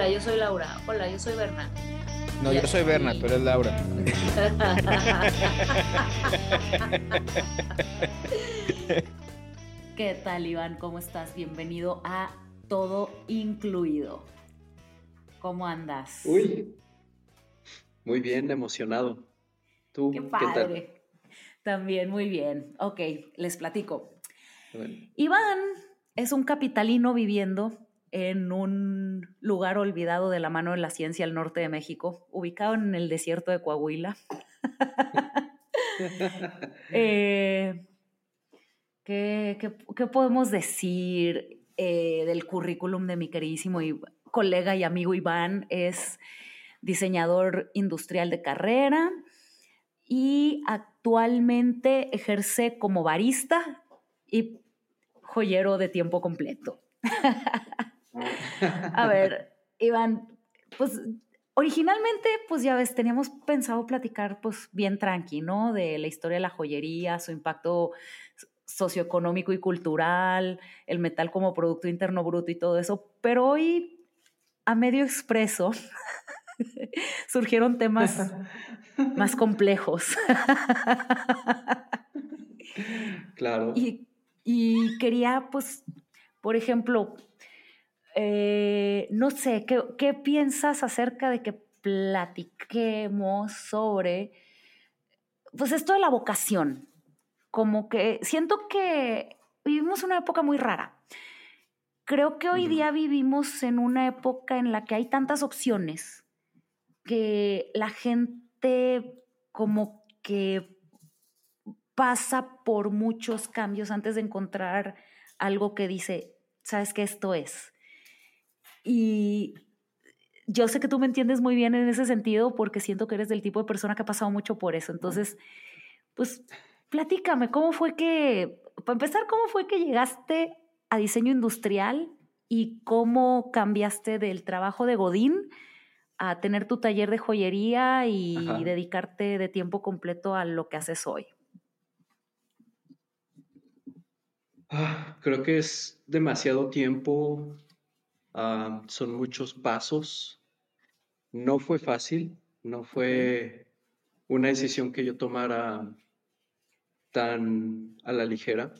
Hola, yo soy Laura. Hola, yo soy Berna. No, yo soy Berna, tú eres Laura. ¿Qué tal, Iván? ¿Cómo estás? Bienvenido a Todo Incluido. ¿Cómo andas? Uy, muy bien, emocionado. ¿Tú qué, padre. También muy bien. Ok, les platico. Iván es un capitalino viviendo en un lugar olvidado de la mano de la ciencia al norte de México, ubicado en el desierto de Coahuila. Eh, ¿qué, podemos decir eh, del currículum de mi queridísimo colega y amigo Iván? Es diseñador industrial de carrera y actualmente ejerce como barista y joyero de tiempo completo. A ver, Iván, pues originalmente, pues ya ves, teníamos pensado platicar pues bien tranqui, ¿no? De la historia de la joyería, su impacto socioeconómico y cultural, el metal como Producto Interno Bruto y todo eso, pero hoy a medio expreso surgieron temas más complejos. claro. Y, y quería, pues, por ejemplo, eh, no sé, ¿qué, piensas acerca de que platiquemos sobre, pues esto de la vocación? Como que siento que vivimos una época muy rara. Creo que hoy día vivimos en una época en la que hay tantas opciones que la gente como que pasa por muchos cambios antes de encontrar algo que dice, sabes que esto es. Y yo sé que tú me entiendes muy bien en ese sentido porque siento que eres del tipo de persona que ha pasado mucho por eso. Entonces, pues platícame, ¿cómo fue que, para empezar, cómo fue que llegaste a diseño industrial y cómo cambiaste del trabajo de Godín a tener tu taller de joyería y dedicarte de tiempo completo a lo que haces hoy? Ah, creo que es demasiado tiempo Ah, son muchos pasos. No fue fácil, no fue una decisión que yo tomara tan a la ligera.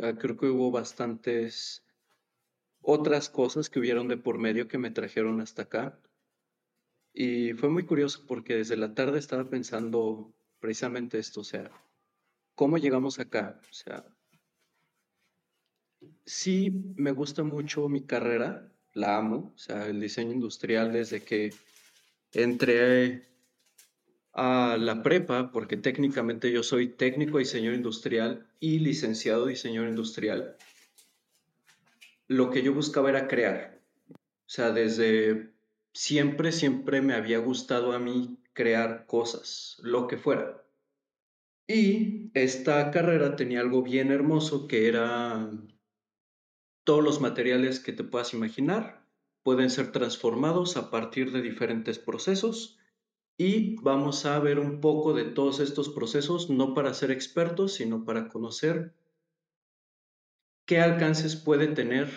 Ah, creo que hubo bastantes otras cosas que hubieron de por medio que me trajeron hasta acá. Y fue muy curioso porque desde la tarde estaba pensando precisamente esto, o sea, ¿cómo llegamos acá? O sea, sí me gusta mucho mi carrera, la amo, o sea, el diseño industrial desde que entré a la prepa, porque técnicamente yo soy técnico diseño industrial y licenciado diseño industrial, lo que yo buscaba era crear. O sea, desde siempre, siempre me había gustado a mí crear cosas, lo que fuera. Y esta carrera tenía algo bien hermoso que era todos los materiales que te puedas imaginar pueden ser transformados a partir de diferentes procesos y vamos a ver un poco de todos estos procesos, no para ser expertos, sino para conocer qué alcances puede tener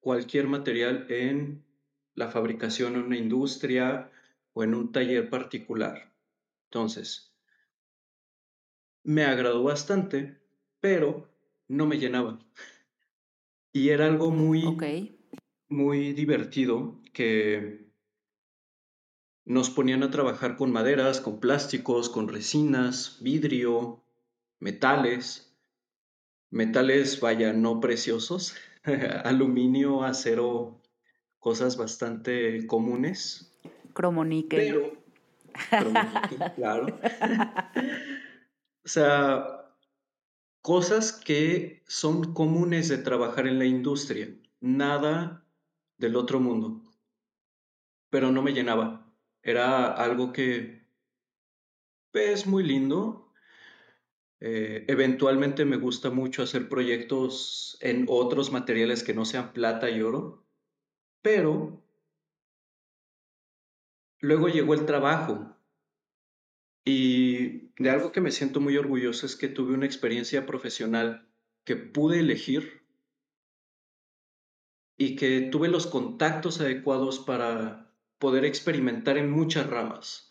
cualquier material en la fabricación en una industria o en un taller particular. Entonces, me agradó bastante, pero no me llenaba. Y era algo muy, muy divertido que nos ponían a trabajar con maderas, con plásticos, con resinas, vidrio, metales, metales, vaya, no preciosos, aluminio, acero, cosas bastante comunes. Cromoníquel. Pero, claro. o sea, Cosas que son comunes de trabajar en la industria, nada del otro mundo. Pero no me llenaba. Era algo que es muy lindo. Eh, eventualmente me gusta mucho hacer proyectos en otros materiales que no sean plata y oro. Pero luego llegó el trabajo y de algo que me siento muy orgulloso es que tuve una experiencia profesional que pude elegir y que tuve los contactos adecuados para poder experimentar en muchas ramas.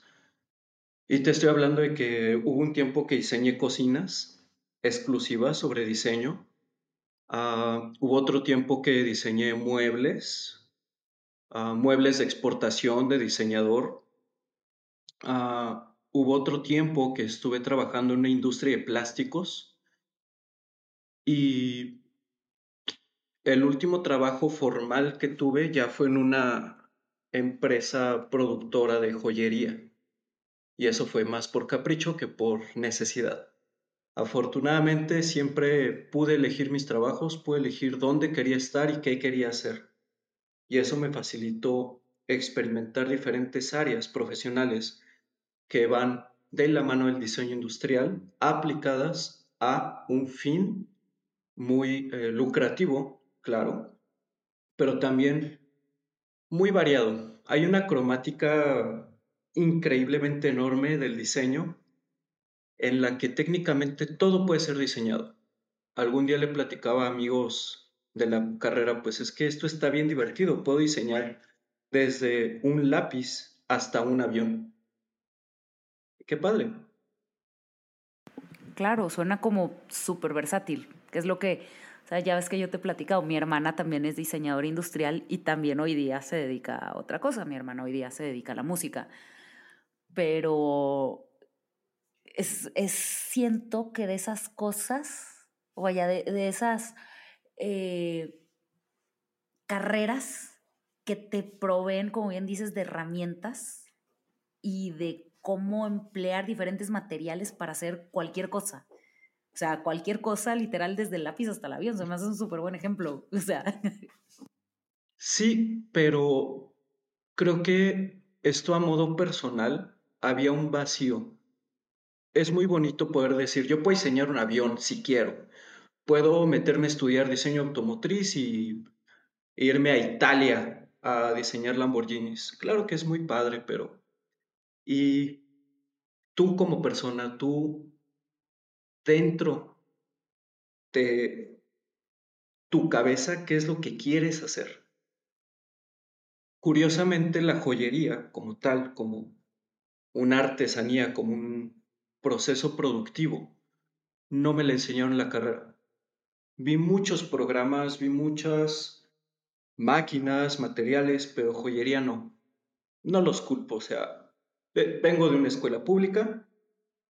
Y te estoy hablando de que hubo un tiempo que diseñé cocinas exclusivas sobre diseño. Ah, hubo otro tiempo que diseñé muebles, ah, muebles de exportación de diseñador. Ah, hubo otro tiempo que estuve trabajando en una industria de plásticos. Y el último trabajo formal que tuve ya fue en una empresa productora de joyería. Y eso fue más por capricho que por necesidad. Afortunadamente siempre pude elegir mis trabajos, pude elegir dónde quería estar y qué quería hacer. Y eso me facilitó experimentar diferentes áreas profesionales que van de la mano del diseño industrial aplicadas a un fin muy eh, lucrativo claro, pero también muy variado. Hay una cromática increíblemente enorme del diseño en la que técnicamente todo puede ser diseñado. Algún día le platicaba a amigos de la carrera, pues es que esto está bien divertido, puedo diseñar desde un lápiz hasta un avión. Qué padre. Claro, suena como súper versátil, que es lo que o sea, ya ves que yo te he platicado, mi hermana también es diseñadora industrial y también hoy día se dedica a otra cosa. Mi hermana hoy día se dedica a la música. Pero es, siento que de esas cosas, o vaya, de, esas eh, carreras que te proveen, como bien dices, de herramientas y de cómo emplear diferentes materiales para hacer cualquier cosa. O sea, cualquier cosa, literal, desde el lápiz hasta el avión, se me hace un súper buen ejemplo. O sea. Sí, pero creo que esto a modo personal había un vacío. Es muy bonito poder decir, yo puedo diseñar un avión si quiero. Puedo meterme a estudiar diseño automotriz y irme a Italia a diseñar Lamborghinis. Claro que es muy padre, pero... Y tú como persona, tú dentro de tu cabeza qué es lo que quieres hacer. Curiosamente, la joyería como tal, como una artesanía, como un proceso productivo, no me la enseñaron en la carrera. Vi muchos programas, vi muchas máquinas, materiales, pero joyería no. No los culpo, o sea, vengo de una escuela pública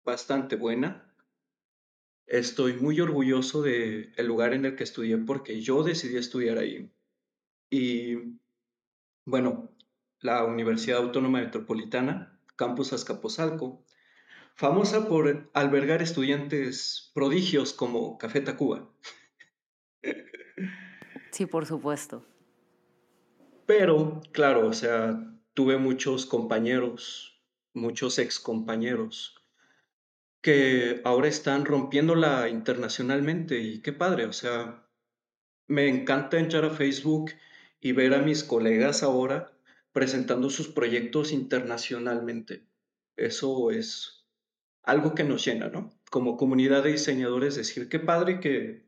bastante buena, Estoy muy orgulloso del el lugar en el que estudié porque yo decidí estudiar ahí. Y bueno, la Universidad Autónoma Metropolitana, Campus Azcapotzalco, famosa por albergar estudiantes prodigios como Café Tacuba. Sí, por supuesto. Pero, claro, o sea, tuve muchos compañeros, muchos ex compañeros que ahora están rompiéndola internacionalmente y qué padre, o sea, me encanta entrar a Facebook y ver a mis colegas ahora presentando sus proyectos internacionalmente. Eso es algo que nos llena, ¿no? Como comunidad de diseñadores, decir, qué padre que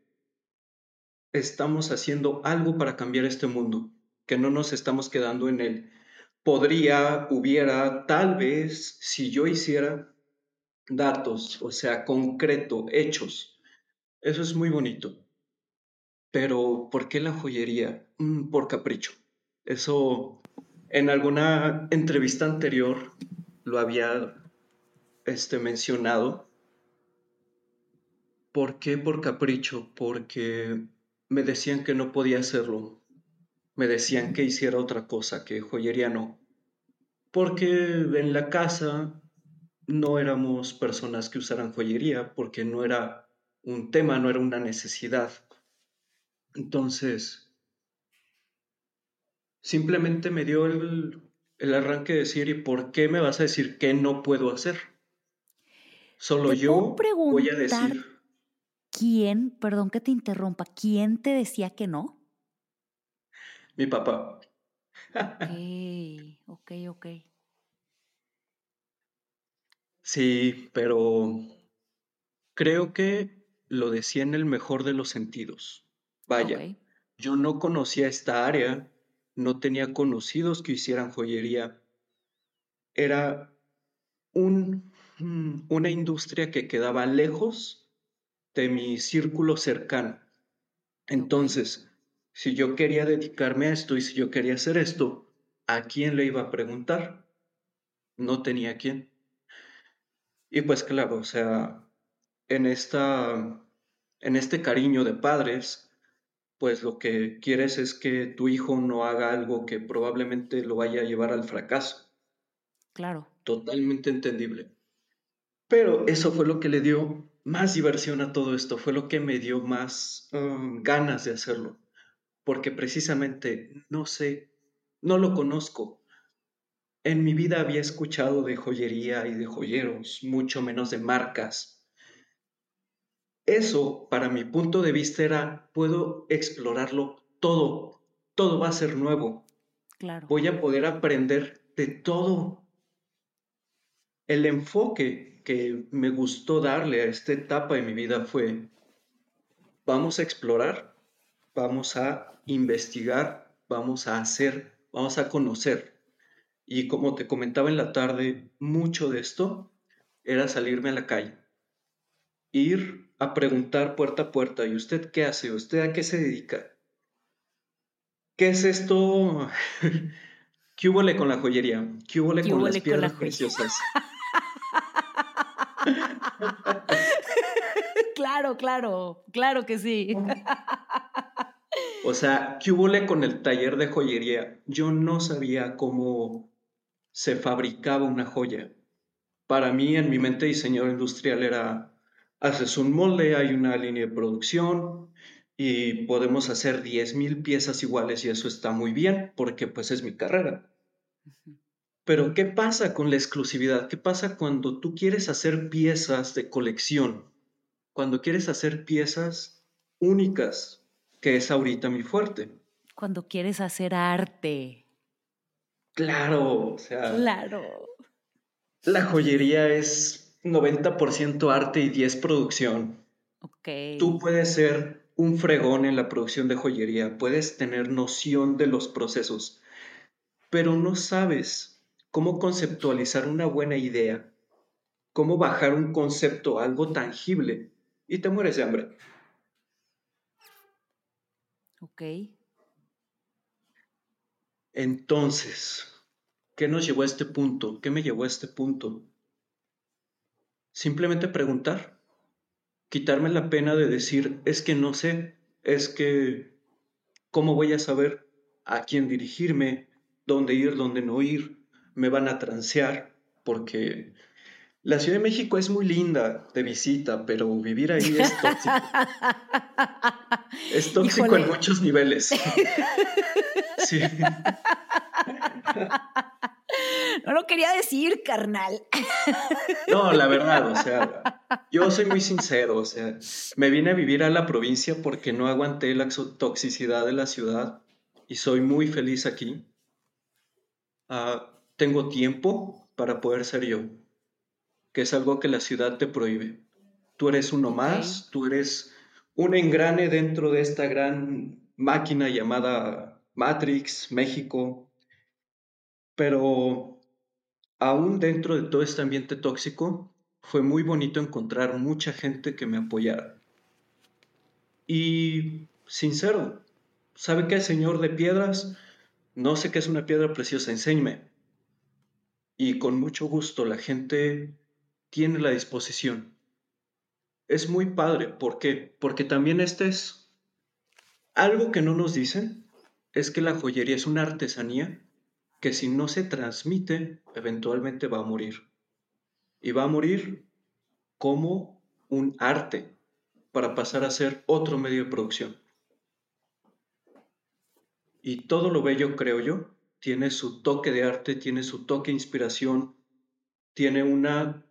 estamos haciendo algo para cambiar este mundo, que no nos estamos quedando en él. Podría, hubiera, tal vez, si yo hiciera, datos, o sea, concreto, hechos. Eso es muy bonito. Pero, ¿por qué la joyería? Mm, por capricho. Eso, en alguna entrevista anterior lo había este, mencionado. ¿Por qué por capricho? Porque me decían que no podía hacerlo. Me decían que hiciera otra cosa, que joyería no. Porque en la casa no éramos personas que usaran joyería porque no era un tema, no era una necesidad. Entonces, simplemente me dio el, arranque de decir, ¿y por qué me vas a decir que no puedo hacer? Solo yo voy a decir. ¿Quién, perdón que te interrumpa, quién te decía que no? Mi papá. Ok, ok, ok. Sí, pero creo que lo decía en el mejor de los sentidos. Vaya, Yo no conocía esta área, no tenía conocidos que hicieran joyería. Era un, mm, una industria que quedaba lejos de mi círculo cercano. Entonces, si yo quería dedicarme a esto y si yo quería hacer esto, ¿a quién le iba a preguntar? No tenía quién. Y pues claro, o sea, en esta en este cariño de padres, pues lo que quieres es que tu hijo no haga algo que probablemente lo vaya a llevar al fracaso. Claro. Totalmente entendible. Pero eso fue lo que le dio más diversión a todo esto, fue lo que me dio más um, ganas de hacerlo, porque precisamente no sé, no lo conozco. En mi vida había escuchado de joyería y de joyeros, mucho menos de marcas. Eso, para mi punto de vista, era, puedo explorarlo todo, todo va a ser nuevo. Claro. Voy a poder aprender de todo. El enfoque que me gustó darle a esta etapa de mi vida fue, vamos a explorar, vamos a investigar, vamos a hacer, vamos a conocer. Y como te comentaba en la tarde, mucho de esto era salirme a la calle, ir a preguntar puerta a puerta, ¿y usted qué hace? ¿Usted a qué se dedica? ¿Qué es esto? ¿Qué hubo con la joyería? ¿Qué hubo con las piedras preciosas? claro, claro, claro que sí. o sea, ¿qué hubo con el taller de joyería? Yo no sabía cómo se fabricaba una joya. Para mí, en mi mente diseñador industrial era, haces un molde, hay una línea de producción y podemos hacer 10.000 piezas iguales y eso está muy bien porque pues es mi carrera. Pero ¿qué pasa con la exclusividad? ¿Qué pasa cuando tú quieres hacer piezas de colección? Cuando quieres hacer piezas únicas, que es ahorita mi fuerte. Cuando quieres hacer arte. Claro, o sea. Claro. La joyería es 90% arte y 10 producción. Ok. Tú puedes ser un fregón en la producción de joyería, puedes tener noción de los procesos, pero no sabes cómo conceptualizar una buena idea, cómo bajar un concepto a algo tangible y te mueres de hambre. Ok. Entonces, ¿qué nos llevó a este punto? ¿Qué me llevó a este punto? Simplemente preguntar, quitarme la pena de decir, es que no sé, es que, ¿cómo voy a saber a quién dirigirme, dónde ir, dónde no ir? me van a transear, porque la Ciudad de México es muy linda de visita, pero vivir ahí es tóxico. es tóxico en muchos niveles. sí. No lo quería decir, carnal. No, la verdad, o sea, yo soy muy sincero, o sea, me vine a vivir a la provincia porque no aguanté la toxicidad de la ciudad y soy muy feliz aquí. Uh, tengo tiempo para poder ser yo, que es algo que la ciudad te prohíbe. Tú eres uno más, tú eres un engrane dentro de esta gran máquina llamada Matrix, México, pero aún dentro de todo este ambiente tóxico, fue muy bonito encontrar mucha gente que me apoyara. Y sincero, ¿sabe qué, señor de piedras? No sé qué es una piedra preciosa, enséñeme y con mucho gusto la gente tiene la disposición. Es muy padre, ¿por qué? Porque también este es algo que no nos dicen, es que la joyería es una artesanía que si no se transmite, eventualmente va a morir. Y va a morir como un arte para pasar a ser otro medio de producción. Y todo lo bello, creo yo, tiene su toque de arte, tiene su toque de inspiración, tiene una,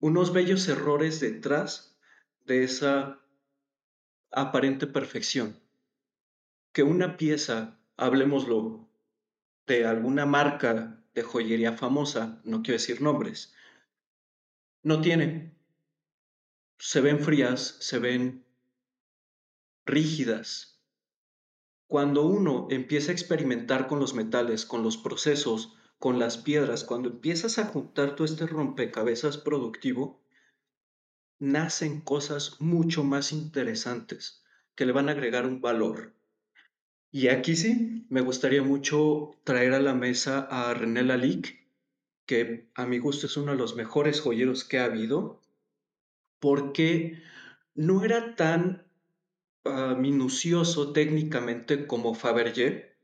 unos bellos errores detrás de esa aparente perfección. Que una pieza, hablemoslo, de alguna marca de joyería famosa, no quiero decir nombres, no tiene. Se ven frías, se ven rígidas. Cuando uno empieza a experimentar con los metales, con los procesos, con las piedras, cuando empiezas a juntar todo este rompecabezas productivo, nacen cosas mucho más interesantes que le van a agregar un valor. Y aquí sí, me gustaría mucho traer a la mesa a René Lalique, que a mi gusto es uno de los mejores joyeros que ha habido, porque no era tan ah, minucioso técnicamente como Fabergé,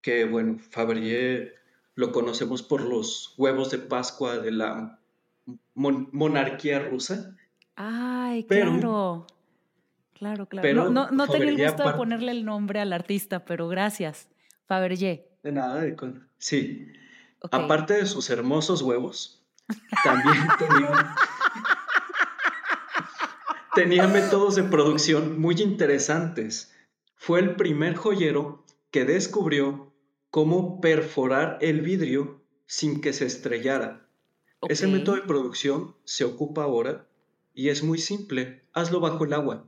que bueno, Fabergé lo conocemos por los huevos de Pascua de la monarquía rusa. Ay, claro. Claro, claro. no, no, tenía el gusto de ponerle el nombre al artista, pero gracias. Fabergé. De nada, de con... sí. Aparte de sus hermosos huevos, también tenía, tenía métodos de producción muy interesantes. Fue el primer joyero que descubrió cómo perforar el vidrio sin que se estrellara. Ese método de producción se ocupa ahora y es muy simple. Hazlo bajo el agua.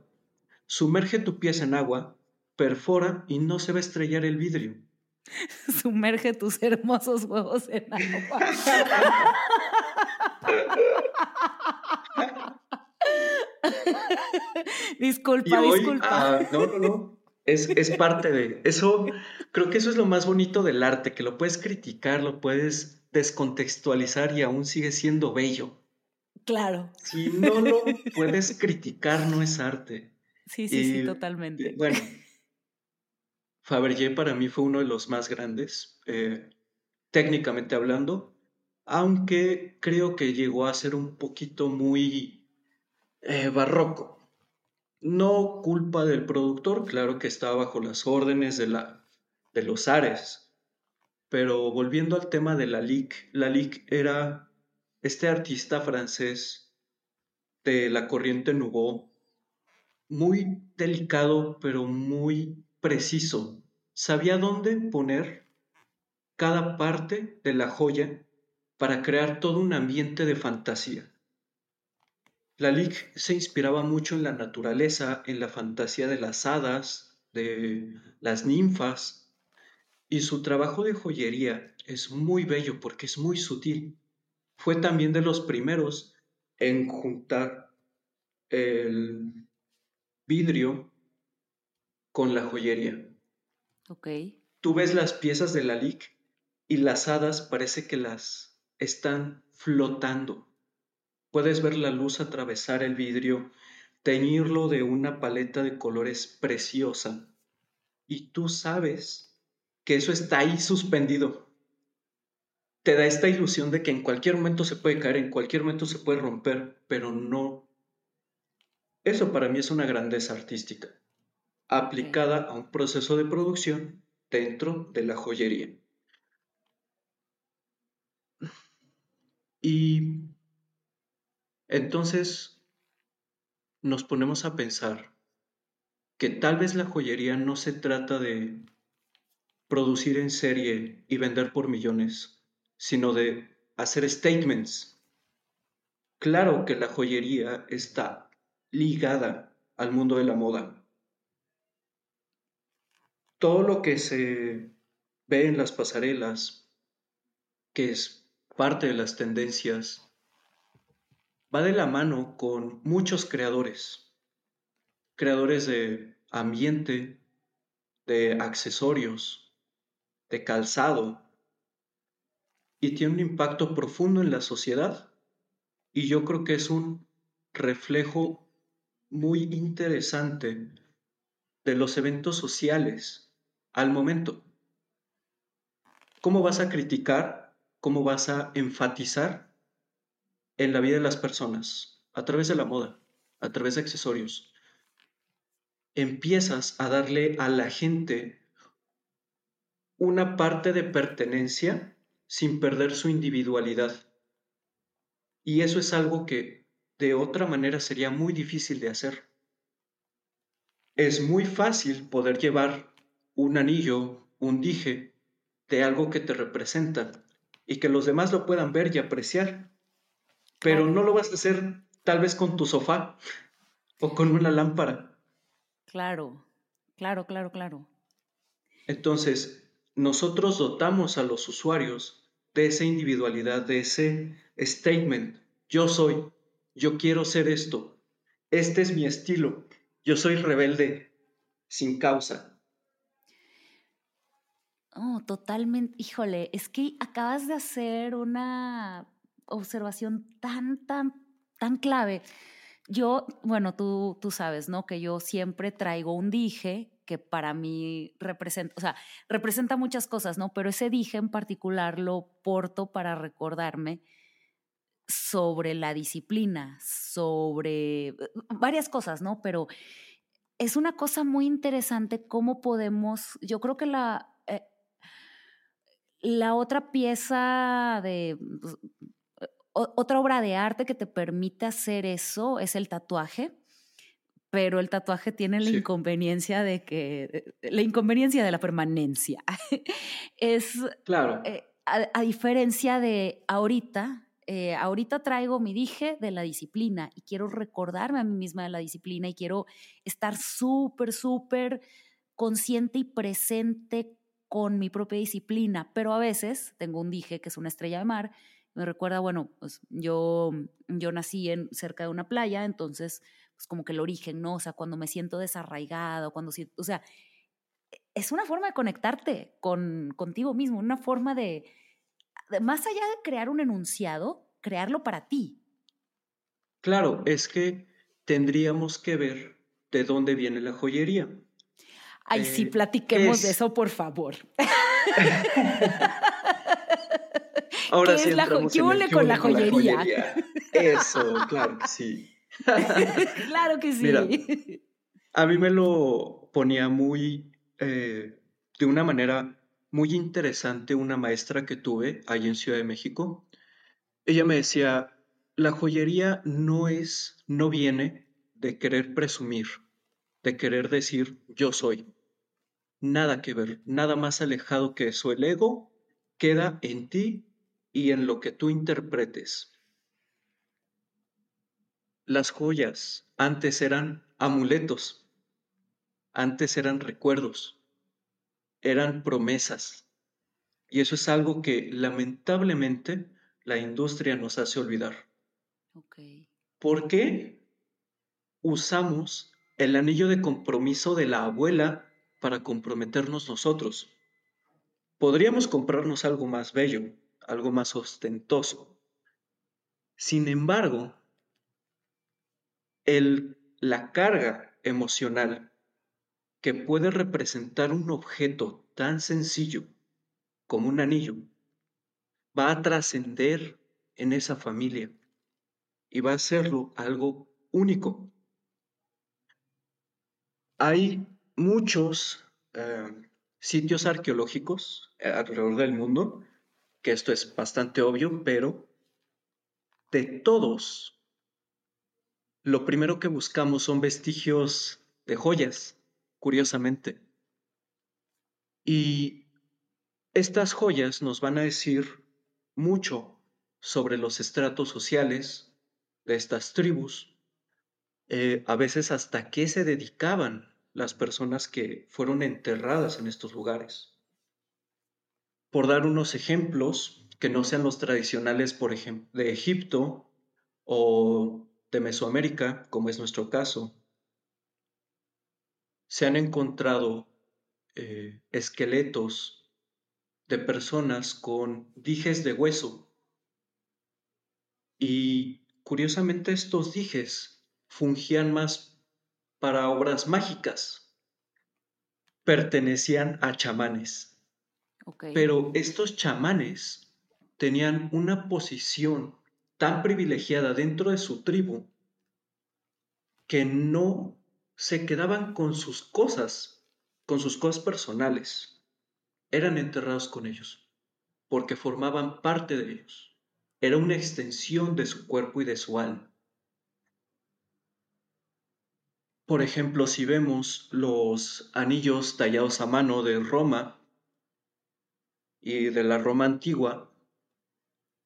Sumerge tu pieza en agua, perfora y no se va a estrellar el vidrio. Sumerge tus hermosos huevos en agua. disculpa, disculpa. Ah, no, no, no. Es, es, parte de eso. Creo que eso es lo más bonito del arte, que lo puedes criticar, lo puedes descontextualizar y aún sigue siendo bello. Claro. Si no lo puedes criticar, no es arte. Sí, sí, sí, totalmente. Bueno, Fabergé para mí fue uno de los más grandes, eh, técnicamente hablando, aunque creo que llegó a ser un poquito muy eh, barroco. No culpa del productor, claro que estaba bajo las órdenes de, la, de los Ares, pero volviendo al tema de la LIC, la LIC era este artista francés de la corriente Nouveau, muy delicado, pero muy preciso. Sabía dónde poner cada parte de la joya para crear todo un ambiente de fantasía. Lalique se inspiraba mucho en la naturaleza, en la fantasía de las hadas, de las ninfas, y su trabajo de joyería es muy bello porque es muy sutil. Fue también de los primeros en juntar el vidrio con la joyería. Ok. Tú ves las piezas de la LIC y las hadas parece que las están flotando. Puedes ver la luz atravesar el vidrio, teñirlo de una paleta de colores preciosa. Y tú sabes que eso está ahí suspendido. Te da esta ilusión de que en cualquier momento se puede caer, en cualquier momento se puede romper, pero no eso para mí es una grandeza artística, aplicada a un proceso de producción dentro de la joyería. Y entonces nos ponemos a pensar que tal vez la joyería no se trata de producir en serie y vender por millones, sino de hacer statements. Claro que la joyería está ligada al mundo de la moda. Todo lo que se ve en las pasarelas, que es parte de las tendencias, va de la mano con muchos creadores, creadores de ambiente, de accesorios, de calzado, y tiene un impacto profundo en la sociedad. Y yo creo que es un reflejo muy interesante de los eventos sociales al momento. ¿Cómo vas a criticar? ¿Cómo vas a enfatizar en la vida de las personas? A través de la moda, a través de accesorios. Empiezas a darle a la gente una parte de pertenencia sin perder su individualidad. Y eso es algo que de otra manera sería muy difícil de hacer. Es muy fácil poder llevar un anillo, un dije, de algo que te representa y que los demás lo puedan ver y apreciar. Pero no lo vas a hacer tal vez con tu sofá o con una lámpara. Claro. Claro, claro, claro. Entonces, nosotros dotamos a los usuarios de esa individualidad, de ese statement. Yo soy, yo quiero ser esto, este es mi estilo, yo soy rebelde sin causa. Oh, totalmente. Híjole, es que acabas de hacer una observación tan, tan, tan clave. Yo, bueno, tú, tú sabes, ¿no? Que yo siempre traigo un dije que para mí representa, o sea, representa muchas cosas, ¿no? Pero ese dije en particular lo porto para recordarme sobre la disciplina, sobre varias cosas, ¿no? Pero es una cosa muy interesante cómo podemos, yo creo que la, eh, la otra pieza de, otra obra de arte que te permite hacer eso es el tatuaje, pero el tatuaje tiene la inconveniencia de que, la inconveniencia de la permanencia. es, claro. Eh, a, diferencia de ahorita, eh, ahorita traigo mi dije de la disciplina y quiero recordarme a mí misma de la disciplina y quiero estar súper, súper consciente y presente con mi propia disciplina, pero a veces tengo un dije que es una estrella de mar me recuerda, bueno, pues yo, yo nací en, cerca de una playa, entonces, pues como que el origen, ¿no? O sea, cuando me siento desarraigado, cuando siento, o sea, es una forma de conectarte con, contigo mismo, una forma de, más allá de crear un enunciado, crearlo para ti. Claro, es que tendríamos que ver de dónde viene la joyería. Ay, sí, eh, platiquemos de eso, por favor. Ahora sí la ¿Qué con la joyería? Eso, claro que sí. claro que sí. a mí me lo ponía muy, eh, de una manera muy interesante una maestra que tuve ahí en Ciudad de México. Ella me decía, la joyería no es, no viene de querer presumir, de querer decir yo soy. Nada que ver, nada más alejado que eso. El ego queda en ti y en lo que tú interpretes. Las joyas antes eran amuletos, antes eran recuerdos, eran promesas. Y eso es algo que lamentablemente la industria nos hace olvidar. ¿Por qué usamos el anillo de compromiso de la abuela para comprometernos nosotros? Podríamos comprarnos algo más bello, algo más ostentoso. Sin embargo, el, la carga emocional que puede representar un objeto tan sencillo como un anillo va a trascender en esa familia y va a hacerlo algo único. Hay muchos eh, sitios arqueológicos alrededor del mundo que esto es bastante obvio, pero de todos, lo primero que buscamos son vestigios de joyas, curiosamente. Y estas joyas nos van a decir mucho sobre los estratos sociales de estas tribus, eh, a veces hasta qué se dedicaban las personas que fueron enterradas en estos lugares por dar unos ejemplos que no sean los tradicionales, por ejemplo, de Egipto o de Mesoamérica, como es nuestro caso, se han encontrado eh, esqueletos de personas con dijes de hueso. Y curiosamente estos dijes fungían más para obras mágicas, pertenecían a chamanes. Pero estos chamanes tenían una posición tan privilegiada dentro de su tribu que no se quedaban con sus cosas, con sus cosas personales. Eran enterrados con ellos, porque formaban parte de ellos. Era una extensión de su cuerpo y de su alma. Por ejemplo, si vemos los anillos tallados a mano de Roma, y de la Roma antigua,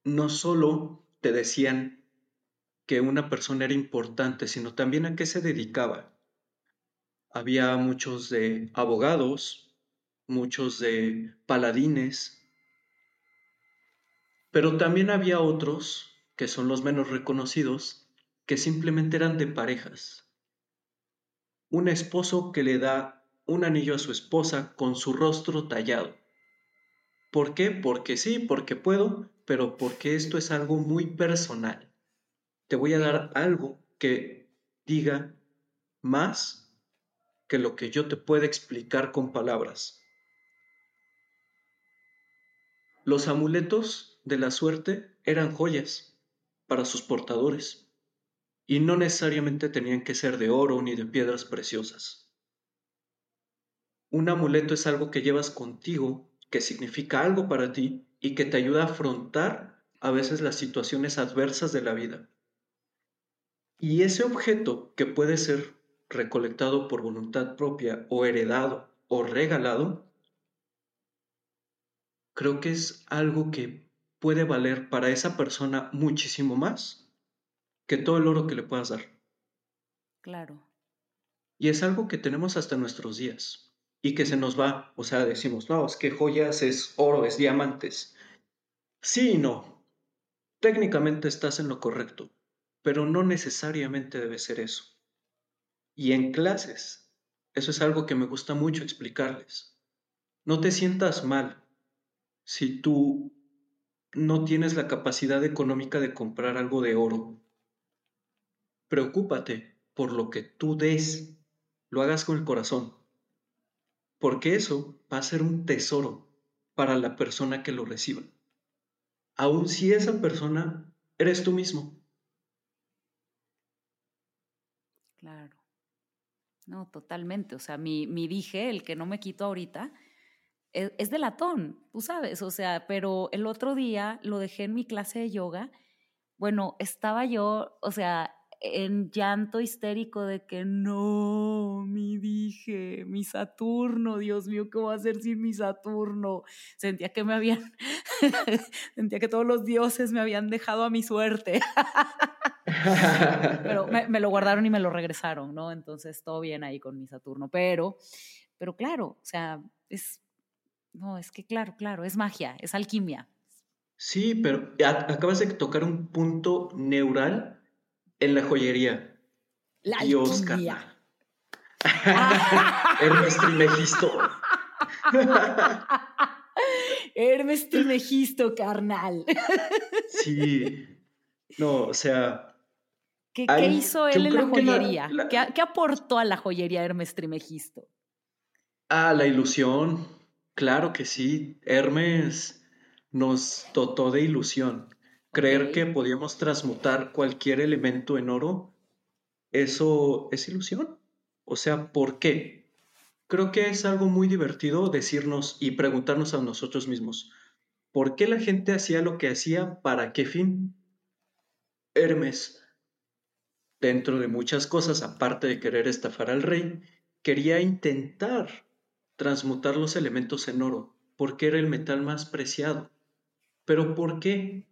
no solo te decían que una persona era importante, sino también a qué se dedicaba. había muchos de abogados, muchos de paladines, pero también había otros, que son los menos reconocidos, que simplemente eran de parejas. Un esposo que le da un anillo a su esposa con su rostro tallado. ¿Por qué? Porque sí, porque puedo, pero porque esto es algo muy personal. Te voy a dar algo que diga más que lo que yo te pueda explicar con palabras. Los amuletos de la suerte eran joyas para sus portadores y no necesariamente tenían que ser de oro ni de piedras preciosas. Un amuleto es algo que llevas contigo, que significa algo para ti y que te ayuda a afrontar a veces las situaciones adversas de la vida. Y ese objeto que puede ser recolectado por voluntad propia o heredado o regalado, creo que es algo que puede valer para esa persona muchísimo más que todo el oro que le puedas dar. Claro. Y es algo que tenemos hasta nuestros días y que se nos va, o sea, decimos, no, es que joyas es oro, es diamantes. Sí y no. Técnicamente estás en lo correcto, pero no necesariamente debe ser eso. Y en clases, eso es algo que me gusta mucho explicarles. No te sientas mal si tú no tienes la capacidad económica de comprar algo de oro. Preocúpate por lo que tú des, lo hagas con el corazón, porque eso va a ser un tesoro para la persona que lo reciba, aun si esa persona eres tú mismo. Claro. No, totalmente. O sea, mi, mi dije, el que no me quito ahorita, es, de latón, tú sabes, o sea, pero el otro día lo dejé en mi clase de yoga. Bueno, estaba yo, o sea, en llanto histérico de que no, mi dije, mi Saturno, Dios mío, ¿qué voy a hacer sin mi Saturno? Sentía que me habían, sentía que todos los dioses me habían dejado a mi suerte. pero me, me, lo guardaron y me lo regresaron, ¿no? Entonces todo bien ahí con mi Saturno, pero, pero claro, o sea, es no, es que claro, claro, es magia, es alquimia. Sí, pero acabas de tocar un punto neural en la joyería. La Dios, alquimia. Hermes Trimegisto. Hermes Trimegisto, carnal. sí. No, o sea. ¿Qué, hizo él en la joyería? ¿Qué, ¿Qué, aportó a la joyería Hermes Trimegisto? Ah, la ilusión, Claro que sí, Hermes nos dotó de ilusión. Creer que podíamos transmutar cualquier elemento en oro, eso es ilusión. O sea, ¿por qué? Creo que es algo muy divertido decirnos y preguntarnos a nosotros mismos, ¿por qué la gente hacía lo que hacía? ¿Para qué fin? Hermes, dentro de muchas cosas, aparte de querer estafar al rey, quería intentar transmutar los elementos en oro, porque era el metal más preciado. Pero ¿por qué?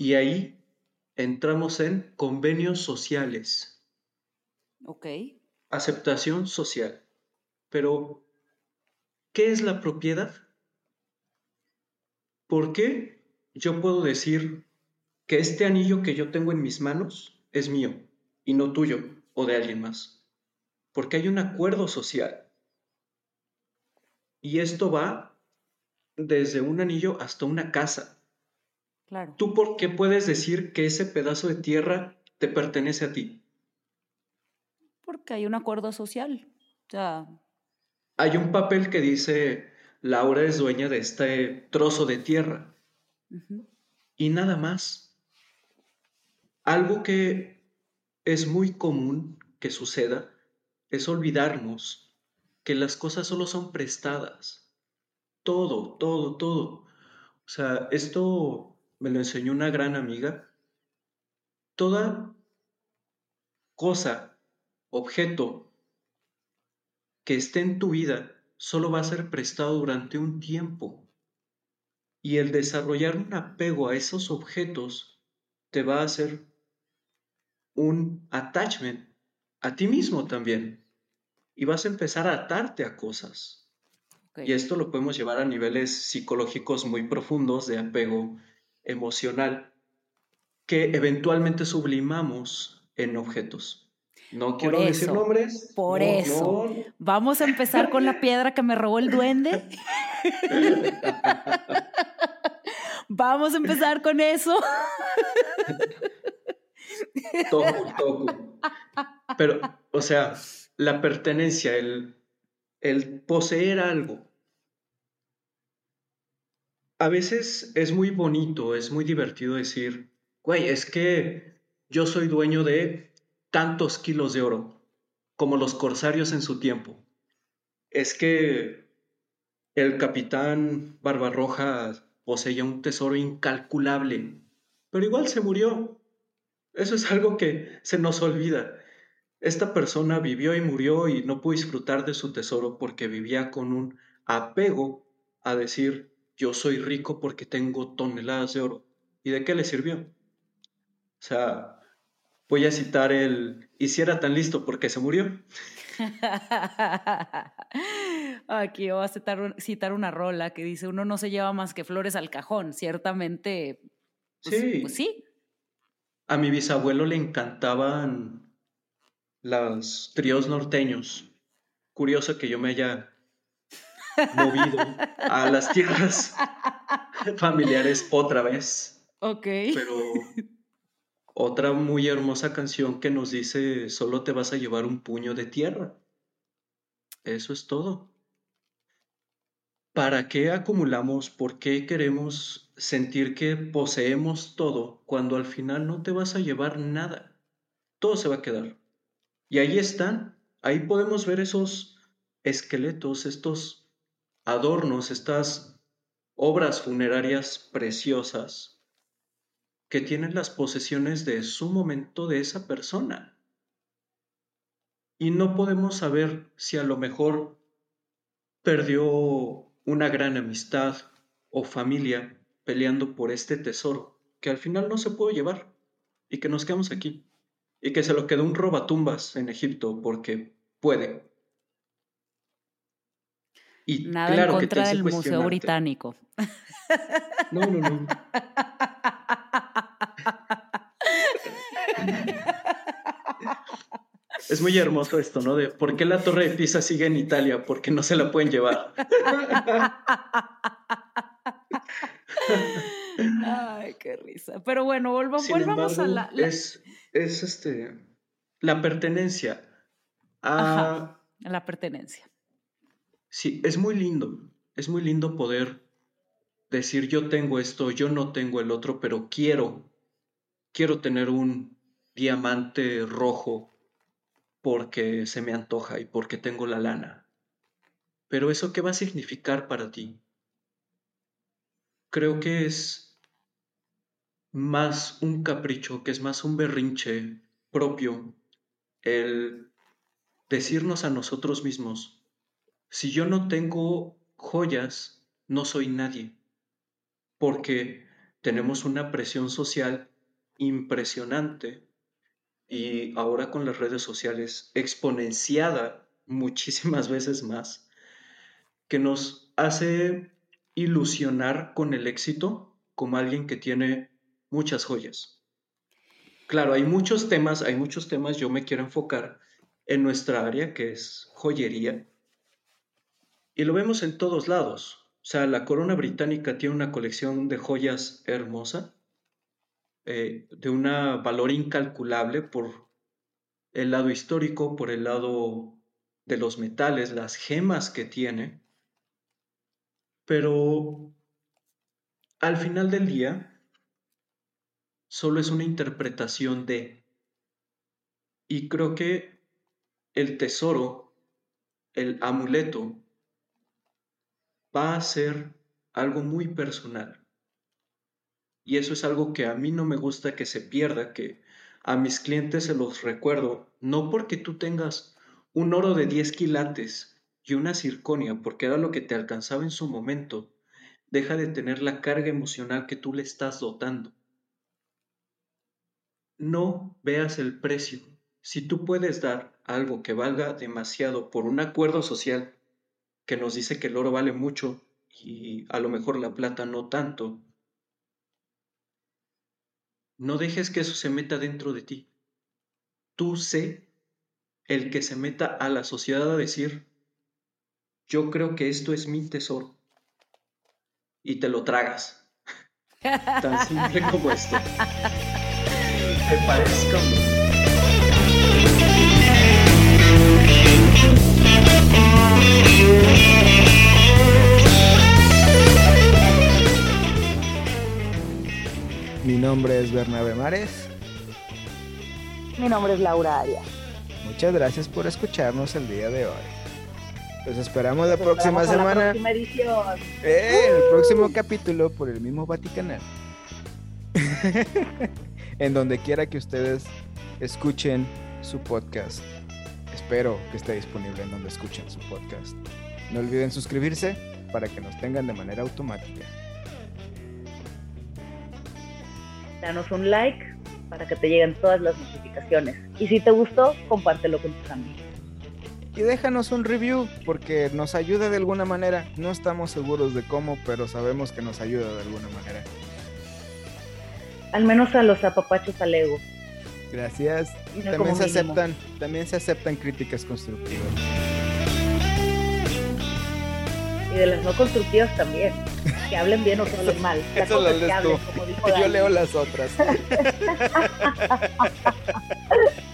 Y ahí entramos en convenios sociales. Ok. Aceptación social. Pero, ¿qué es la propiedad? ¿Por qué yo puedo decir que este anillo que yo tengo en mis manos es mío y no tuyo o de alguien más? Porque hay un acuerdo social. Y esto va desde un anillo hasta una casa. Claro. ¿Tú por qué puedes decir que ese pedazo de tierra te pertenece a ti? Porque hay un acuerdo social. Ya. Hay un papel que dice Laura es dueña de este trozo de tierra. Y nada más. Algo que es muy común que suceda es olvidarnos que las cosas solo son prestadas. Todo, todo, todo. O sea, esto me lo enseñó una gran amiga. Toda cosa, objeto que esté en tu vida solo va a ser prestado durante un tiempo. Y el desarrollar un apego a esos objetos te va a hacer un attachment a ti mismo también. y vas a empezar a atarte a cosas. Y esto lo podemos llevar a niveles psicológicos muy profundos de apego emocional que eventualmente sublimamos en objetos. No quiero decir nombres. Por eso. Vamos a empezar con la piedra que me robó el duende. Vamos a empezar con eso. toco, toco. Pero, o sea, la pertenencia, el, el poseer algo. A veces es muy bonito, es muy divertido decir, güey, es que yo soy dueño de tantos kilos de oro, como los corsarios en su tiempo. Es que el capitán Barbarroja poseía un tesoro incalculable, pero igual se murió. Eso es algo que se nos olvida. Esta persona vivió y murió y no pudo disfrutar de su tesoro porque vivía con un apego a decir yo soy rico porque tengo toneladas de oro. ¿Y de qué le sirvió? O sea, voy a citar el hiciera tan listo porque se murió. Aquí voy a citar, citar, una rola que dice uno no se lleva más que flores al cajón. Ciertamente, pues, sí. Pues sí. A mi bisabuelo le encantaban los tríos norteños. Curioso que yo me haya movido a las tierras familiares otra vez. Ok. Pero otra muy hermosa canción que nos dice, solo te vas a llevar un puño de tierra. Eso es todo. ¿Para qué acumulamos? ¿Por qué queremos sentir que poseemos todo cuando al final no te vas a llevar nada? Todo se va a quedar. Y ahí están, ahí podemos ver esos esqueletos, estos adornos, estas obras funerarias preciosas que tienen las posesiones de su momento de esa persona. Y no podemos saber si a lo mejor perdió una gran amistad o familia peleando por este tesoro que al final no se pudo llevar y que nos quedamos aquí y que se lo quedó un robatumbas en Egipto porque puede. Y Nada claro en contra del Museo Británico. No, no, no. Es muy hermoso esto, ¿no? De por qué la Torre de Pisa sigue en Italia, porque no se la pueden llevar. Ay, qué risa. Pero bueno, volvamos a la, Es, es este la pertenencia. A... la pertenencia. Sí, es muy lindo. Es muy lindo poder decir yo tengo esto, yo no tengo el otro, pero quiero, quiero tener un diamante rojo porque se me antoja y porque tengo la lana. Pero eso qué va a significar para ti? Creo que es más un capricho, que es más un berrinche propio, el decirnos a nosotros mismos, si yo no tengo joyas, no soy nadie, porque tenemos una presión social impresionante y ahora con las redes sociales exponenciada muchísimas veces más, que nos hace ilusionar con el éxito como alguien que tiene muchas joyas. Claro, hay muchos temas, hay muchos temas, yo me quiero enfocar en nuestra área, que es joyería, y lo vemos en todos lados. O sea, la corona británica tiene una colección de joyas hermosa, eh, de un valor incalculable por el lado histórico, por el lado de los metales, las gemas que tiene. Pero al final del día, solo es una interpretación de. Y creo que el tesoro, el amuleto, va a ser algo muy personal. Y eso es algo que a mí no me gusta que se pierda, que a mis clientes se los recuerdo, no porque tú tengas un oro de 10 quilates y una circonia, porque era lo que te alcanzaba en su momento, deja de tener la carga emocional que tú le estás dotando no veas el precio. Si tú puedes dar algo que valga demasiado por un acuerdo social que nos dice que el oro vale mucho y a lo mejor la plata no tanto, no dejes que eso se meta dentro de ti. Tú sé el que se meta a la sociedad a decir, yo creo que esto es mi tesoro. Y te lo tragas. Tan simple como esto. Te parezca Mi nombre es Bernabé Mares. Mi nombre es Laura Arias. Muchas gracias por escucharnos el día de hoy. Los esperamos la próxima semana. La próxima edición. Eh, el próximo capítulo por el mismo Vaticanal. en donde quiera que ustedes escuchen su podcast. Espero que esté disponible en donde escuchen su podcast. No olviden suscribirse para que nos tengan de manera automática. Danos un like para que te lleguen todas las notificaciones. Y si te gustó, compártelo con tus amigos. Y déjanos un review porque nos ayuda de alguna manera. No estamos seguros de cómo, pero sabemos que nos ayuda de alguna manera. Al menos a los apapachos al ego. Gracias. también se aceptan, también se aceptan críticas constructivas. Y de las no constructivas también. Que hablen bien o que hablen mal. Eso lo lees tú. Yo leo las otras.